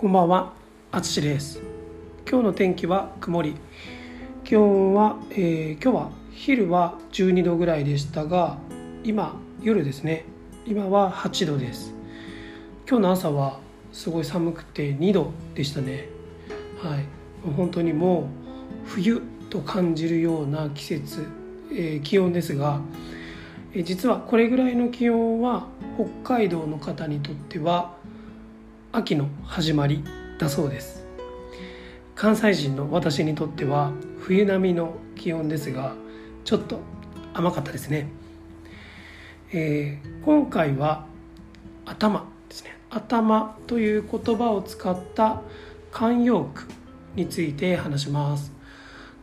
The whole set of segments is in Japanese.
こんばんは、あつしです。今日の天気は曇り。気温は、えー今日は昼は12度ぐらいでしたが、今夜ですね。今は8度です。今日の朝はすごい寒くて2度でしたね。はい、もう本当にもう冬と感じるような季節、えー気温ですが、えー実はこれぐらいの気温は北海道の方にとっては秋の始まりだそうです。関西人の私にとっては冬並みの気温ですがちょっと甘かったですね、えー今回は頭ですね。頭という言葉を使った慣用句について話します。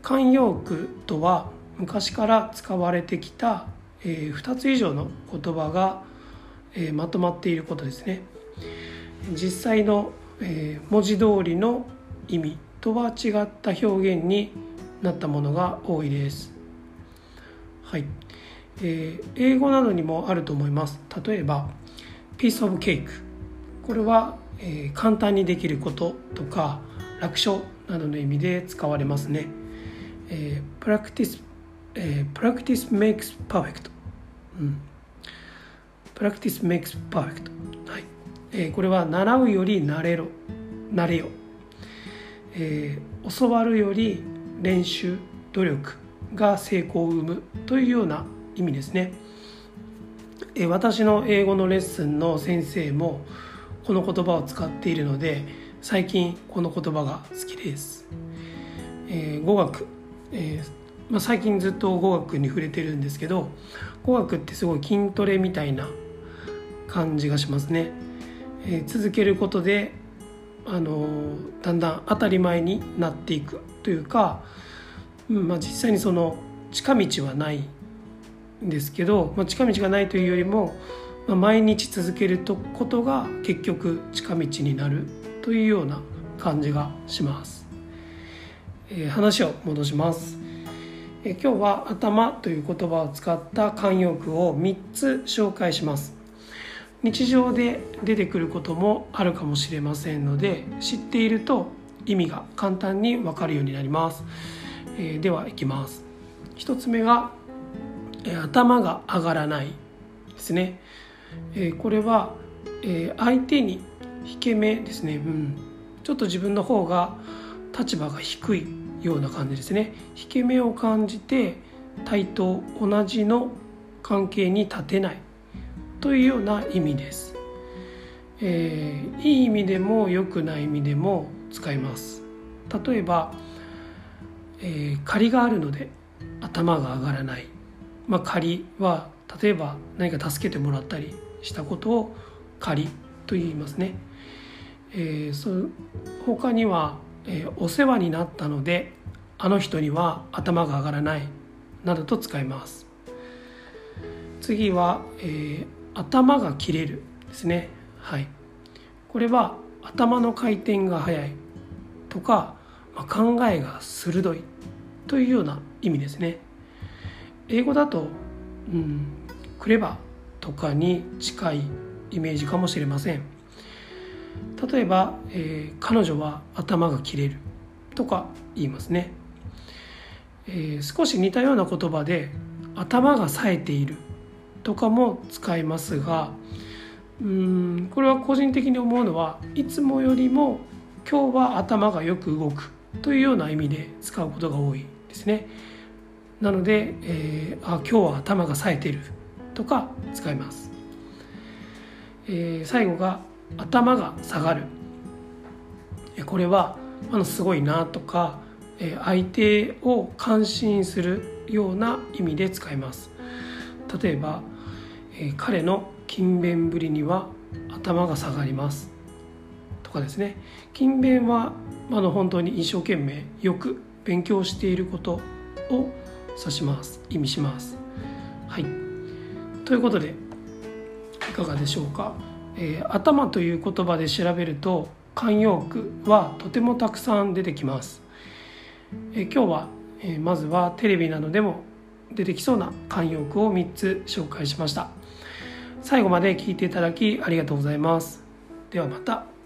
慣用句とは昔から使われてきた、え2つ以上の言葉が、えーまとまっていることですね。実際の、え文字通りの意味とは違った表現になったものが多いです。はい、えー英語などにもあると思います。例えば piece of cake これは、えー簡単にできることとか楽勝などの意味で使われますね。えー practice、えー practice makes perfect、うん、practice makes perfect はいえこれは習うより慣れろ慣れよ、えー教わるより練習努力が成功を生むというような意味ですね、え私の英語のレッスンの先生もこの言葉を使っているので最近この言葉が好きです、えー語学、えーまあ、最近ずっと語学に触れてるんですけど語学ってすごい筋トレみたいな感じがしますね、えー続けることで、あのーだんだん当たり前になっていくというか、うんまあ、実際にその近道はないんですけど、まあ、近道がないというよりも、まあ、毎日続けるとことが結局近道になるというような感じがします、えー話を戻します。えー今日は「頭」という言葉を使った慣用句を3つ紹介します。日常で出てくることもあるかもしれませんので知っていると意味が簡単に分かるようになります、えーではいきます。1つ目が、えー頭が上がらないですね、えーこれは、えー相手に引け目ですね、うん、ちょっと自分の方が立場が低いような感じですね。引け目を感じて対等同じの関係に立てない。というような意味です、えーいい意味でも良くない意味でも使います。例えば、えー借りがあるので頭が上がらない、まあ、借りは例えば何か助けてもらったりしたことを借りと言いますね、えーそ他には、えーお世話になったのであの人には頭が上がらない。などと使います。次は、えー頭が切れるですね。はい。これは頭の回転が速い。とか、まあ考えが鋭い。というような意味ですね。英語だと、うん、クレバーとかに近いイメージかもしれません。例えば、えー彼女は頭が切れる。とか言いますね、えー少し似たような言葉で頭が冴えている。とかも使いますがうーんこれは個人的に思うのはいつもよりも今日は頭がよく動くというような意味で使うことが多いですね。なので、えーあ今日は頭が冴えてるとか使います、えー最後が頭が下がる。えこれはあのすごいなとかえー相手を感心するような意味で使います。例えば、え彼の勤勉ぶりには頭が下がります。とかですね。勤勉はあの本当に一生懸命よく勉強していることを指します。意味します。はい。ということでいかがでしょうか、えー頭という言葉で調べると慣用句はとてもたくさん出てきます、えー今日は、えーまずはテレビなどでも出てきそうな慣用句を3つ紹介しました。最後まで聞いていただきありがとうございます。ではまた。